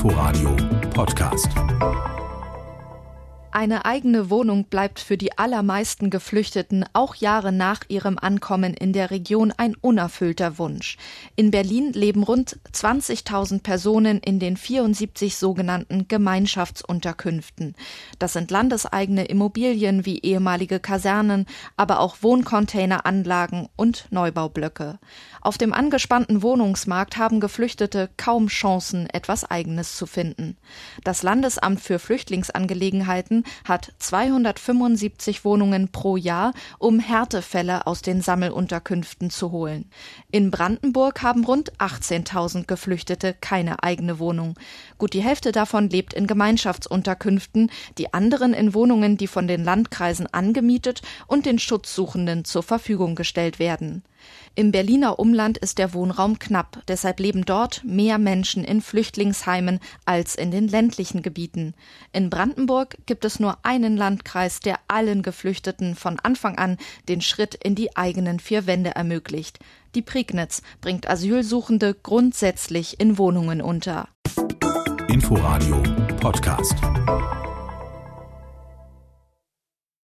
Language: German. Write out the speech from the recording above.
Inforadio Podcast. Eine eigene Wohnung bleibt für die allermeisten Geflüchteten auch Jahre nach ihrem Ankommen in der Region ein unerfüllter Wunsch. In Berlin leben rund 20.000 Personen in den 74 sogenannten Gemeinschaftsunterkünften. Das sind landeseigene Immobilien wie ehemalige Kasernen, aber auch Wohncontaineranlagen und Neubaublöcke. Auf dem angespannten Wohnungsmarkt haben Geflüchtete kaum Chancen, etwas Eigenes zu finden. Das Landesamt für Flüchtlingsangelegenheiten hat 275 Wohnungen pro Jahr, um Härtefälle aus den Sammelunterkünften zu holen. In Brandenburg haben rund 18.000 Geflüchtete keine eigene Wohnung. Gut die Hälfte davon lebt in Gemeinschaftsunterkünften, die anderen in Wohnungen, die von den Landkreisen angemietet und den Schutzsuchenden zur Verfügung gestellt werden. Im Berliner Umland ist der Wohnraum knapp, deshalb leben dort mehr Menschen in Flüchtlingsheimen als in den ländlichen Gebieten. In Brandenburg gibt es nur einen Landkreis, der allen Geflüchteten von Anfang an den Schritt in die eigenen vier Wände ermöglicht. Die Prignitz bringt Asylsuchende grundsätzlich in Wohnungen unter. Inforadio Podcast.